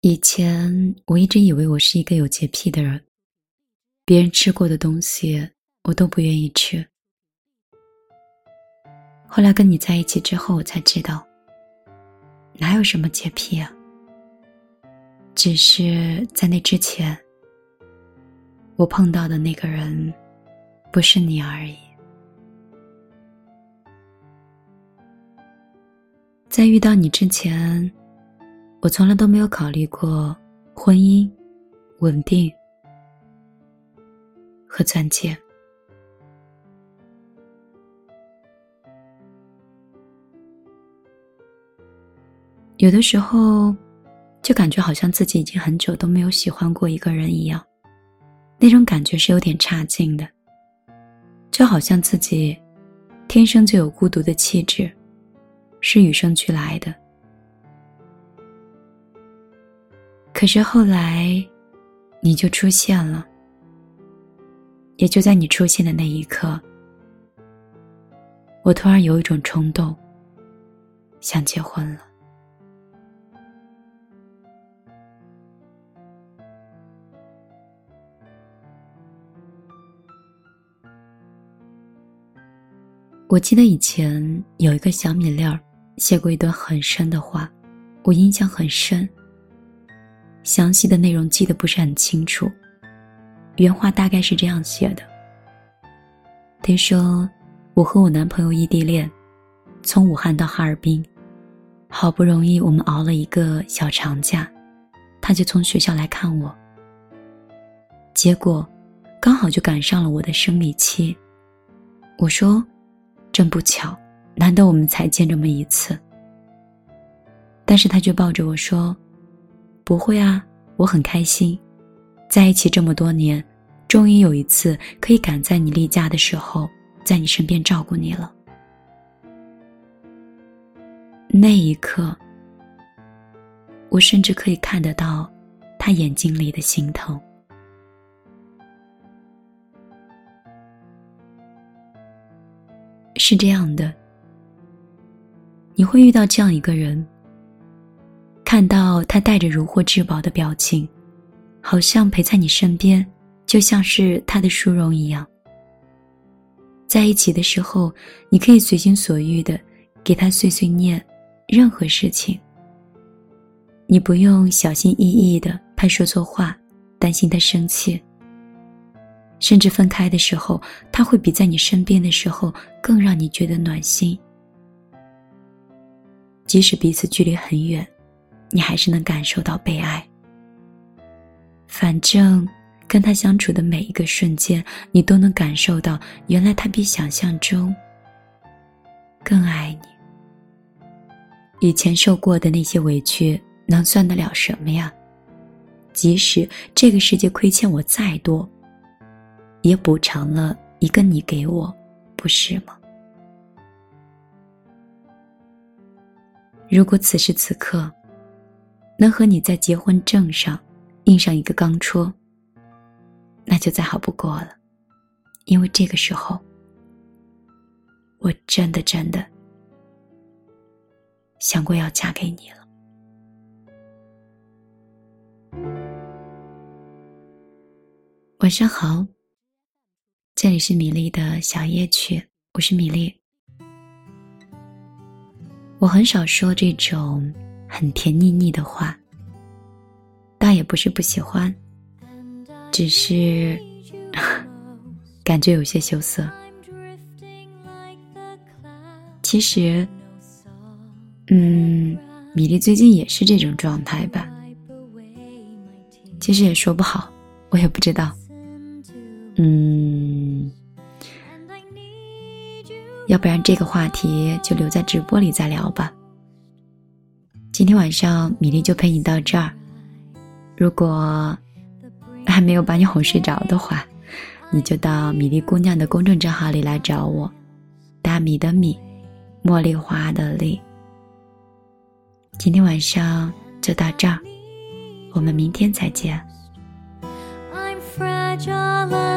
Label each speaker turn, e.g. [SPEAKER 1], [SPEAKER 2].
[SPEAKER 1] 以前我一直以为我是一个有洁癖的人，别人吃过的东西我都不愿意吃。后来跟你在一起之后，我才知道，哪有什么洁癖啊，只是在那之前，我碰到的那个人不是你而已。在遇到你之前。我从来都没有考虑过婚姻、稳定和钻戒。有的时候，就感觉好像自己已经很久都没有喜欢过一个人一样，那种感觉是有点差劲的，就好像自己天生就有孤独的气质，是与生俱来的。可是后来，你就出现了。也就在你出现的那一刻，我突然有一种冲动，想结婚了。我记得以前有一个小米粒儿写过一段很深的话，我印象很深。详细的内容记得不是很清楚，原话大概是这样写的：“听说，我和我男朋友异地恋，从武汉到哈尔滨，好不容易我们熬了一个小长假，他就从学校来看我。结果，刚好就赶上了我的生理期。我说，真不巧，难得我们才见这么一次。但是他却抱着我说。”不会啊，我很开心，在一起这么多年，终于有一次可以赶在你例假的时候，在你身边照顾你了。那一刻，我甚至可以看得到他眼睛里的心疼。是这样的，你会遇到这样一个人。看到他带着如获至宝的表情，好像陪在你身边，就像是他的殊荣一样。在一起的时候，你可以随心所欲的给他碎碎念，任何事情。你不用小心翼翼的怕说错话，担心他生气。甚至分开的时候，他会比在你身边的时候更让你觉得暖心。即使彼此距离很远。你还是能感受到被爱。反正跟他相处的每一个瞬间，你都能感受到，原来他比想象中更爱你。以前受过的那些委屈，能算得了什么呀？即使这个世界亏欠我再多，也补偿了一个你给我，不是吗？如果此时此刻。能和你在结婚证上印上一个钢戳，那就再好不过了，因为这个时候，我真的真的想过要嫁给你了。晚上好，这里是米粒的小夜曲，我是米粒。我很少说这种。很甜腻腻的话，倒也不是不喜欢，只是感觉有些羞涩。其实，嗯，米粒最近也是这种状态吧。其实也说不好，我也不知道。嗯，要不然这个话题就留在直播里再聊吧。今天晚上米粒就陪你到这儿。如果还没有把你哄睡着的话，你就到米粒姑娘的公众账号里来找我。大米的米，茉莉花的莉。今天晚上就到这儿，我们明天再见。imperfect as